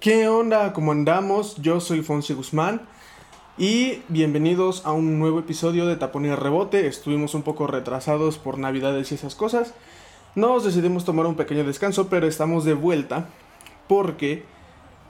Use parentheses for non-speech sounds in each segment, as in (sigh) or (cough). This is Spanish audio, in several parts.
¿Qué onda? ¿Cómo andamos? Yo soy Fonsi Guzmán y bienvenidos a un nuevo episodio de Tapón y Rebote. Estuvimos un poco retrasados por Navidades y esas cosas. Nos decidimos tomar un pequeño descanso, pero estamos de vuelta porque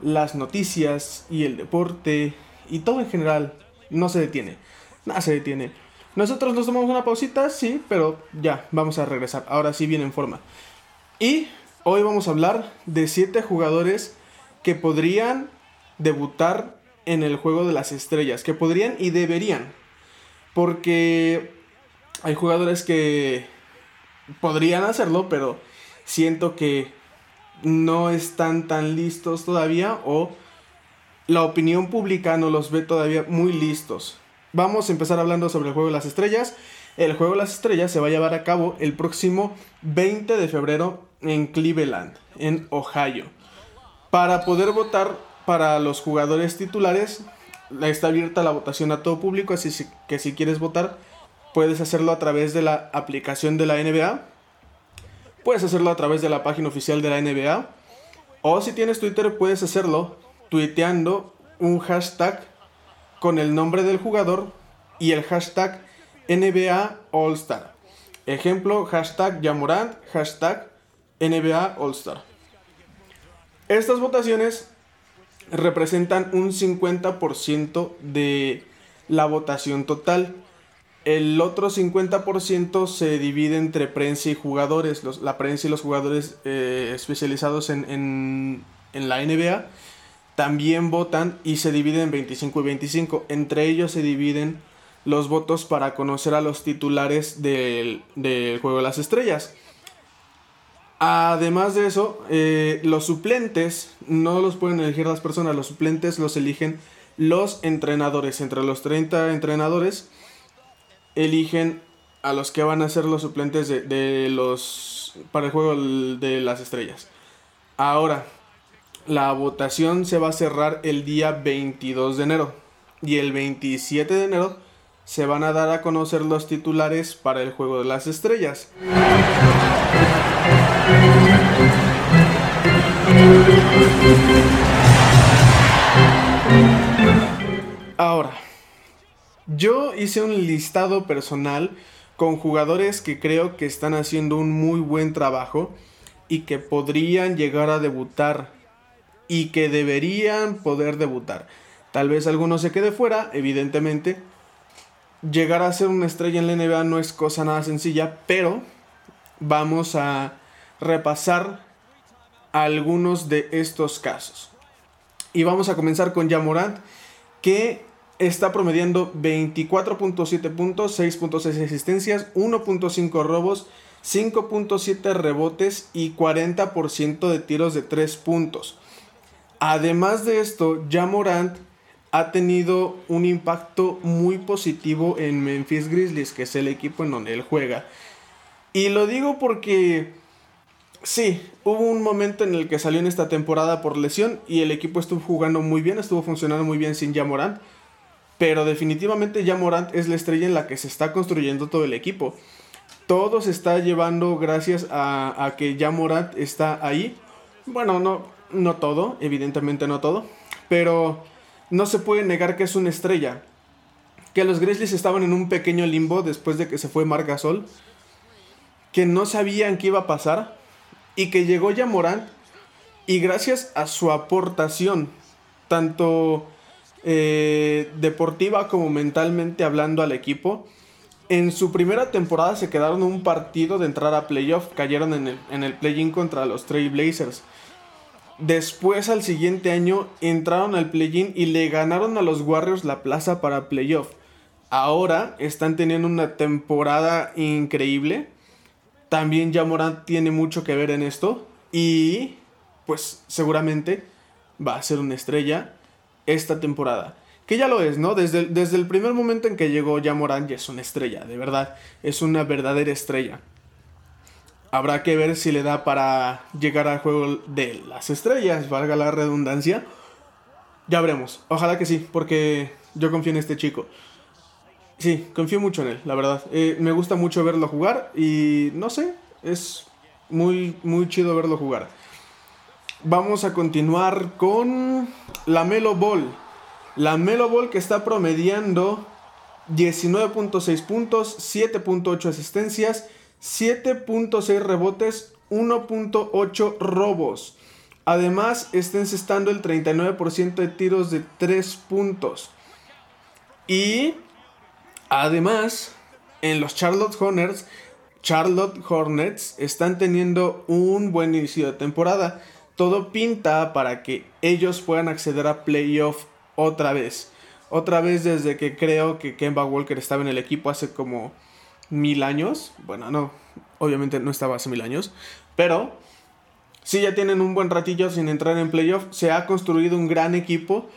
las noticias y el deporte y todo en general no se detiene. Nada se detiene. Nosotros nos tomamos una pausita, sí, pero ya, vamos a regresar. Ahora sí viene en forma. Y hoy vamos a hablar de 7 jugadores que podrían debutar en el juego de las estrellas, que podrían y deberían, porque hay jugadores que podrían hacerlo, pero siento que no están tan listos todavía o la opinión pública no los ve todavía muy listos. Vamos a empezar hablando sobre el juego de las estrellas. El juego de las estrellas se va a llevar a cabo el próximo 20 de febrero en Cleveland, en Ohio. Para poder votar para los jugadores titulares, está abierta la votación a todo público, así que si quieres votar, puedes hacerlo a través de la aplicación de la NBA, puedes hacerlo a través de la página oficial de la NBA, o si tienes Twitter, puedes hacerlo tuiteando un hashtag con el nombre del jugador y el hashtag NBA All Star. Ejemplo, hashtag Yamorant, hashtag NBA All Star. Estas votaciones representan un 50% de la votación total. El otro 50% se divide entre prensa y jugadores. la prensa y los jugadores eh, especializados en, la NBA también votan y se dividen en 25 y 25. Entre ellos se dividen los votos para conocer a los titulares del, del Juego de las Estrellas. Además de eso, eh, los suplentes no los pueden elegir las personas, los suplentes los eligen los entrenadores. Entre los 30 entrenadores eligen a los que van a ser los suplentes de, los para el juego de las estrellas. Ahora, la votación se va a cerrar el día 22 de enero y el 27 de enero se van a dar a conocer los titulares para el juego de las estrellas. Ahora, yo hice un listado personal con jugadores que creo que están haciendo un muy buen trabajo y que podrían llegar a debutar y que deberían poder debutar. Tal vez alguno se quede fuera, evidentemente. Llegar a ser una estrella en la NBA no es cosa nada sencilla, pero vamos a repasar algunos de estos casos. Y vamos a comenzar con Jamorant, que está promediando 24.7 puntos, 6.6 asistencias, 1.5 robos, 5.7 rebotes y 40% de tiros de 3 puntos. Además de esto, Jamorant ha tenido un impacto muy positivo en Memphis Grizzlies, que es el equipo en donde él juega. Y lo digo porque sí, hubo un momento en el que salió en esta temporada por lesión y el equipo estuvo jugando muy bien, estuvo funcionando muy bien sin Jamorant. Pero definitivamente Jamorant es la estrella en la que se está construyendo todo el equipo. Todo se está llevando gracias a, a que Jamorant está ahí. Bueno, no, no todo, evidentemente no todo. Pero no se puede negar que es una estrella. Que los Grizzlies estaban en un pequeño limbo después de que se fue Marc Gasol que no sabían qué iba a pasar y que llegó ya Morán y gracias a su aportación, tanto eh, deportiva como mentalmente hablando al equipo, en su primera temporada se quedaron un partido de entrar a playoff, cayeron en el, en el play-in contra los Trail Blazers. Después al siguiente año entraron al play-in y le ganaron a los Warriors la plaza para playoff. Ahora están teniendo una temporada increíble también ya tiene mucho que ver en esto y pues seguramente va a ser una estrella esta temporada. Que ya lo es, ¿no? Desde, desde el primer momento en que llegó ya Morant ya es una estrella, de verdad, es una verdadera estrella. Habrá que ver si le da para llegar al juego de las estrellas, valga la redundancia. Ya veremos. Ojalá que sí, porque yo confío en este chico. Sí, confío mucho en él, la verdad. Eh, me gusta mucho verlo jugar y no sé, es muy, muy chido verlo jugar. Vamos a continuar con la Melo Ball. La Melo Ball que está promediando 19.6 puntos, 7.8 asistencias, 7.6 rebotes, 1.8 robos. Además, está encestando el 39% de tiros de 3 puntos. Y además, en los Charlotte Hornets, Charlotte Hornets están teniendo un buen inicio de temporada. Todo pinta para que ellos puedan acceder a playoff otra vez. Otra vez desde que creo que Kemba Walker estaba en el equipo hace como mil años. Bueno, no, obviamente no estaba hace mil años. Pero sí ya tienen un buen ratillo sin entrar en playoff. Se ha construido un gran equipo.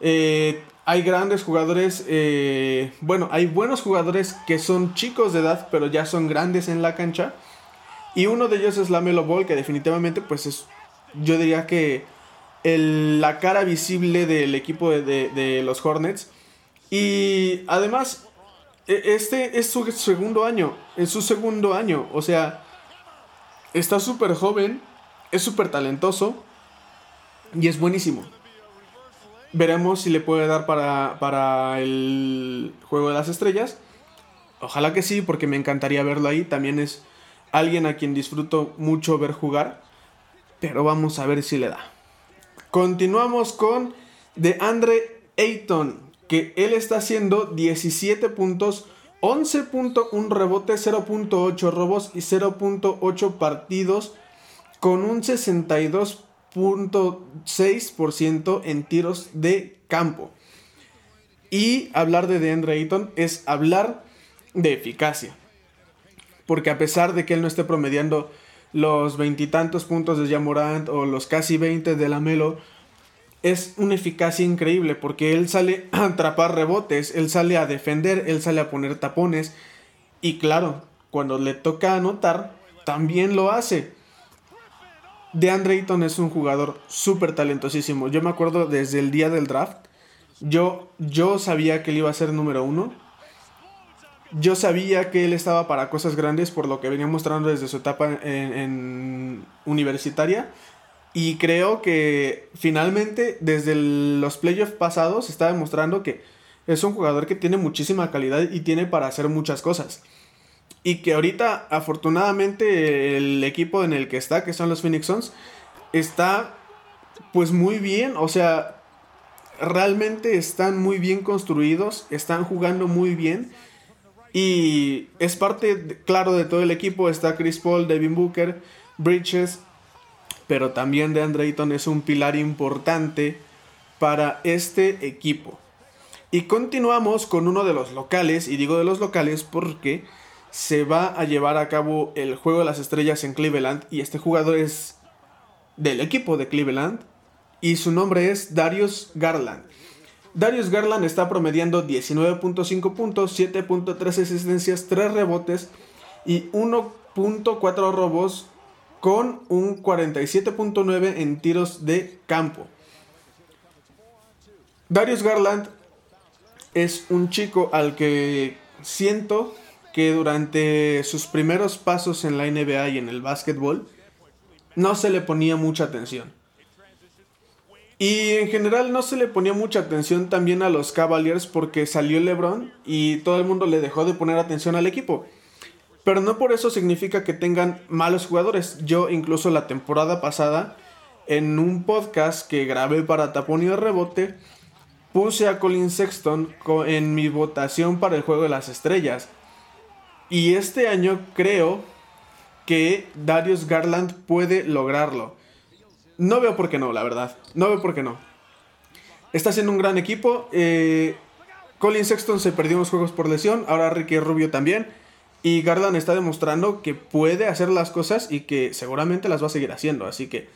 Eh, hay grandes jugadores, eh, bueno, hay buenos jugadores que son chicos de edad, pero ya son grandes en la cancha. Y uno de ellos es la Melo Ball, que definitivamente, pues es, yo diría que la cara visible del equipo de, los Hornets. Y además, este es su segundo año, es su segundo año, o sea, está súper joven, es súper talentoso y es buenísimo. Veremos si le puede dar para, para el juego de las estrellas. Ojalá que sí, porque me encantaría verlo ahí. También es alguien a quien disfruto mucho ver jugar. Pero vamos a ver si le da. Continuamos con de Andre Ayton, que él está haciendo 17 puntos, 11.1 rebote, 0.8 robos y 0.8 partidos con un 62.6% en tiros de campo. Y hablar de DeAndre Ayton es hablar de eficacia. Porque a pesar de que él no esté promediando los veintitantos puntos de Jamorant o los casi 20 de Lamelo, es una eficacia increíble porque él sale (clears throat) a atrapar rebotes, él sale a defender, él sale a poner tapones y claro, cuando le toca anotar, también lo hace. De Andre Ayton es un jugador súper talentosísimo. Yo me acuerdo desde el día del draft, yo, yo sabía que él iba a ser número uno yo sabía que él estaba para cosas grandes por lo que venía mostrando desde su etapa en, universitaria. Y creo que finalmente, desde los playoffs pasados, está demostrando que es un jugador que tiene muchísima calidad y tiene para hacer muchas cosas. Y que ahorita, afortunadamente, el equipo en el que está, que son los Phoenix Suns, está pues muy bien. O sea, realmente están muy bien construidos, están jugando muy bien y es parte, claro, de todo el equipo. Está Chris Paul, Devin Booker, Bridges. Pero también de Ayton es un pilar importante para este equipo. Y continuamos con uno de los locales. Y digo de los locales porque se va a llevar a cabo el Juego de las Estrellas en Cleveland. Y este jugador es del equipo de Cleveland. Y su nombre es Darius Garland. Darius Garland está promediando 19.5 puntos, 7.3 asistencias, 3 rebotes y 1.4 robos con un 47.9 en tiros de campo. Darius Garland es un chico al que siento que durante sus primeros pasos en la NBA y en el básquetbol no se le ponía mucha atención. Y en general no se le ponía mucha atención también a los Cavaliers porque salió LeBron y todo el mundo le dejó de poner atención al equipo. Pero no por eso significa que tengan malos jugadores. Yo incluso la temporada pasada, en un podcast que grabé para Tapón y Rebote, puse a Colin Sexton en mi votación para el Juego de las Estrellas. Y este año creo que Darius Garland puede lograrlo. No veo por qué no, la verdad. No veo por qué no. Está siendo un gran equipo. Eh, Colin Sexton se perdió unos juegos por lesión. Ahora Ricky Rubio también. Y Garland está demostrando que puede hacer las cosas y que seguramente las va a seguir haciendo. Así que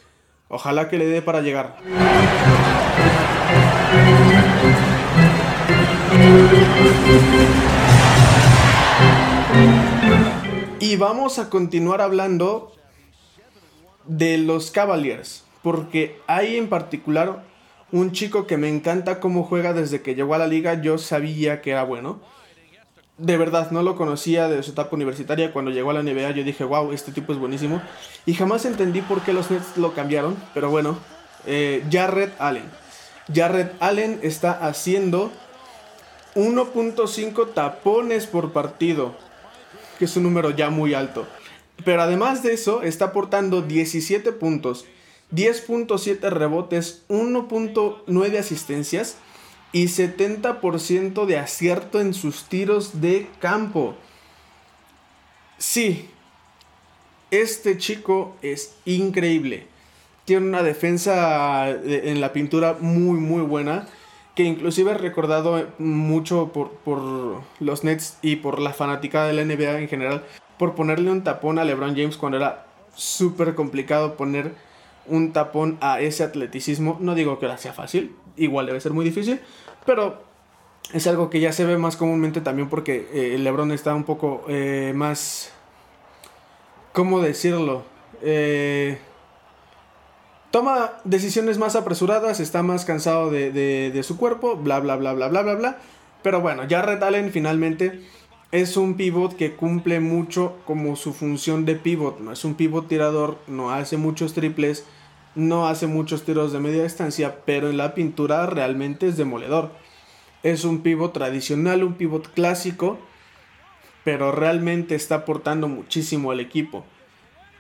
ojalá que le dé para llegar. Y vamos a continuar hablando de los Cavaliers porque hay en particular Un chico que me encanta cómo juega desde que llegó a la liga, yo sabía que era bueno. De verdad, no lo conocía de su etapa universitaria. Cuando llegó a la NBA yo dije, wow, este tipo es buenísimo. Y jamás entendí por qué los Nets lo cambiaron. Pero bueno, eh, Jared Allen. Jared Allen está haciendo 1.5 tapones por partido. Que es un número ya muy alto. Pero además de eso, está aportando 17 puntos, 10.7 rebotes, 1.9 asistencias y 70% de acierto en sus tiros de campo. Sí, este chico es increíble. Tiene una defensa en la pintura muy muy buena. Que inclusive he recordado mucho por, por los Nets y por la fanática de la NBA en general. Por ponerle un tapón a LeBron James cuando era súper complicado poner un tapón a ese atleticismo. No digo que ahora sea fácil, igual debe ser muy difícil, pero es algo que ya se ve más comúnmente también porque eh, LeBron está un poco eh, más... ¿Cómo decirlo? Eh, toma decisiones más apresuradas, está más cansado de, su cuerpo, bla, bla, bla, bla, bla, bla, bla. Pero bueno, ya Allen finalmente es un pivot que cumple mucho como su función de pivot. No es un pivot tirador, no hace muchos triples, no hace muchos tiros de media distancia, pero en la pintura realmente es demoledor. Es un pivot tradicional, un pivot clásico, pero realmente está aportando muchísimo al equipo.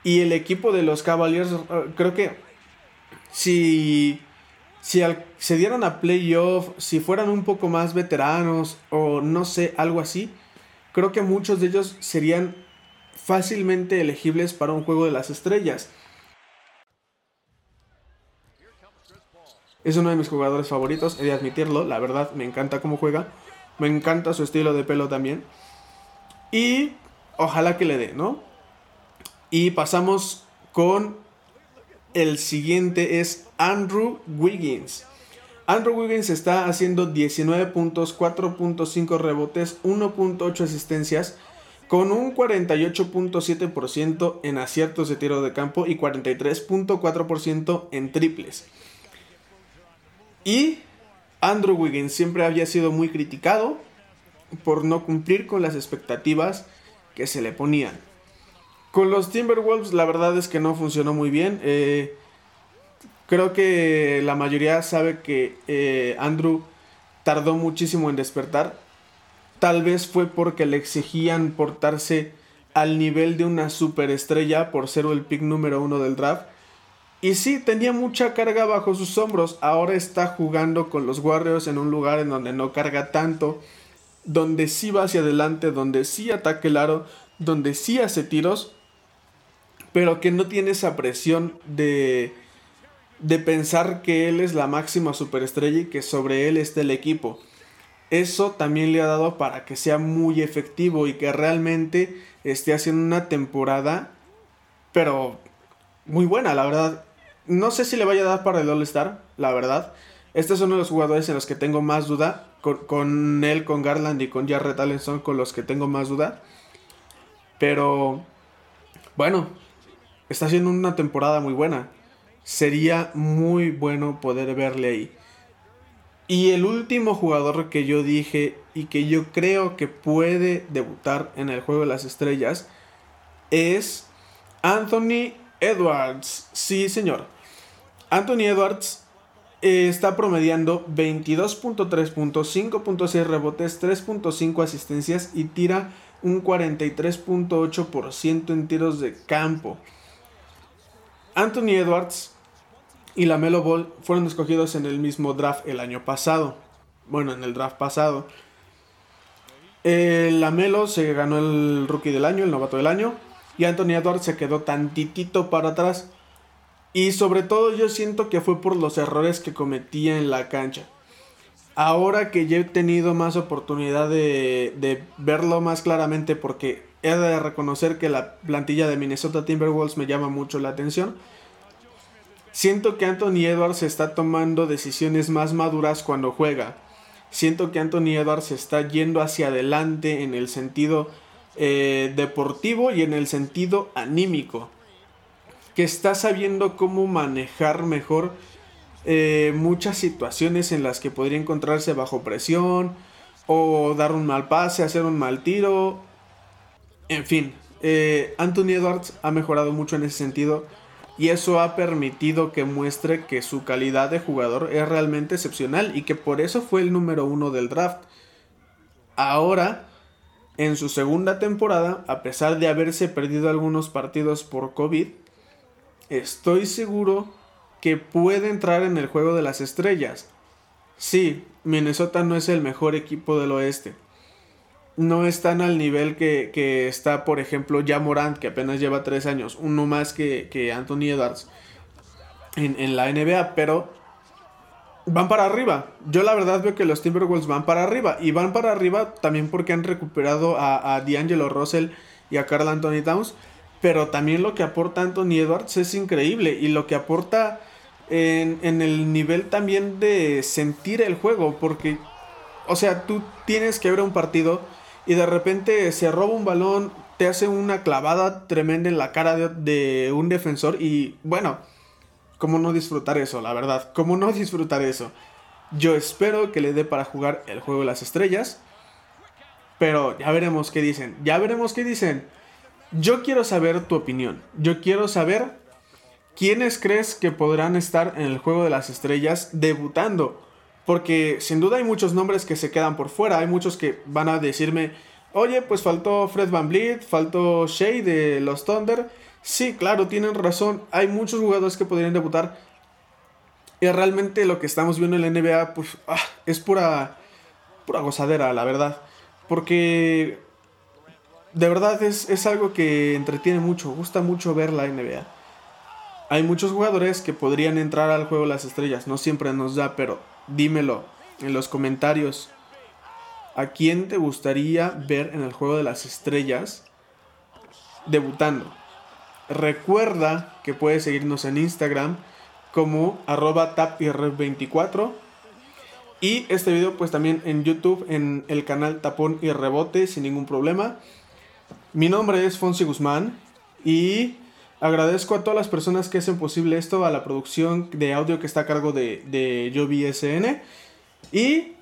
Y el equipo de los Cavaliers, eh, creo que si, si se dieran a playoff, si fueran un poco más veteranos o no sé, algo así, creo que muchos de ellos serían fácilmente elegibles para un juego de las estrellas. Es uno de mis jugadores favoritos, he de admitirlo, la verdad, me encanta cómo juega, me encanta su estilo de pelo también. Y ojalá que le dé, ¿no? Y pasamos con el siguiente, es Andrew Wiggins. Andrew Wiggins está haciendo 19 puntos, 4.5 rebotes, 1.8 asistencias, con un 48.7% en aciertos de tiro de campo y 43.4% en triples. Y Andrew Wiggins siempre había sido muy criticado por no cumplir con las expectativas que se le ponían. Con los Timberwolves la verdad es que no funcionó muy bien. Eh, Creo que la mayoría sabe que eh, Andrew tardó muchísimo en despertar. Tal vez fue porque le exigían portarse al nivel de una superestrella por ser el pick número uno del draft. Y sí, tenía mucha carga bajo sus hombros. Ahora está jugando con los Warriors en un lugar en donde no carga tanto. Donde sí va hacia adelante, donde sí ataque el aro, donde sí hace tiros. Pero que no tiene esa presión de de pensar que él es la máxima superestrella y que sobre él está el equipo. Eso también le ha dado para que sea muy efectivo y que realmente esté haciendo una temporada, pero muy buena, la verdad. No sé si le vaya a dar para el All-Star, la verdad. Este es uno de los jugadores en los que tengo más duda. Con, él, con Garland y con Jarrett Allen son con los que tengo más duda. Pero, bueno, está haciendo una temporada muy buena sería muy bueno poder verle ahí. Y el último jugador que yo dije y que yo creo que puede debutar en el juego de las estrellas es Anthony Edwards. Sí, señor. Anthony Edwards eh, está promediando 22.3 puntos, 5.6 rebotes, 3.5 asistencias y tira un 43.8% en tiros de campo. Anthony Edwards y la Melo Ball fueron escogidos en el mismo draft el año pasado. Bueno, en el draft pasado. la Melo se ganó el rookie del año, el novato del año. Y Anthony Edwards se quedó tantitito para atrás. Y sobre todo yo siento que fue por los errores que cometía en la cancha. Ahora que ya he tenido más oportunidad de verlo más claramente porque he de reconocer que la plantilla de Minnesota Timberwolves me llama mucho la atención Siento que Anthony Edwards está tomando decisiones más maduras cuando juega. Siento que Anthony Edwards está yendo hacia adelante en el sentido eh, deportivo y en el sentido anímico. Que está sabiendo cómo manejar mejor eh, muchas situaciones en las que podría encontrarse bajo presión o dar un mal pase, hacer un mal tiro. En fin, eh, Anthony Edwards ha mejorado mucho en ese sentido y eso ha permitido que muestre que su calidad de jugador es realmente excepcional y que por eso fue el número uno del draft. Ahora, en su segunda temporada, a pesar de haberse perdido algunos partidos por COVID, estoy seguro que puede entrar en el juego de las estrellas. Sí, Minnesota no es el mejor equipo del oeste. No están al nivel que, está, por ejemplo, ya Morant, que apenas lleva tres años, uno más que, que Anthony Edwards en, en la NBA, pero van para arriba. Yo la verdad veo que los Timberwolves van para arriba. Y van para arriba también porque han recuperado a, a D'Angelo Russell y a Carl Anthony Towns. Pero también lo que aporta Anthony Edwards es increíble. Y lo que aporta en, en el nivel también de sentir el juego. Porque, o sea, tú tienes que ver un partido y de repente se roba un balón, te hace una clavada tremenda en la cara de, un defensor. Y bueno ¿Cómo no disfrutar eso, la verdad? ¿Cómo no (laughs) disfrutar eso? Yo espero que le dé para jugar el juego de las estrellas. Pero ya veremos qué dicen. Ya veremos qué dicen. Yo quiero saber tu opinión. Yo quiero saber quiénes crees que podrán estar en el juego de las estrellas debutando. Porque sin duda hay muchos nombres que se quedan por fuera. Hay muchos que van a decirme, oye, pues faltó Fred Van Vliet, faltó Shea de los Thunder. Sí, claro, tienen razón. Hay muchos jugadores que podrían debutar. Y realmente lo que estamos viendo en la NBA, pues, ah, es pura, pura gozadera, la verdad. Porque de verdad es, es algo que entretiene mucho, gusta mucho ver la NBA. Hay muchos jugadores que podrían entrar al juego las estrellas, no siempre nos da, pero dímelo en los comentarios. ¿A quién te gustaría ver en el juego de las estrellas debutando? Recuerda que puedes seguirnos en Instagram como arroba tapir24. Y este video pues también en YouTube en el canal Tapón y Rebote sin ningún problema. Mi nombre es Fonsi Guzmán y agradezco a todas las personas que hacen posible esto, a la producción de audio que está a cargo de, de SN. Y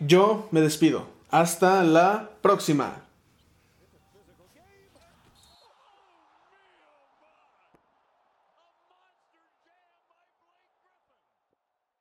yo me despido. Hasta la próxima.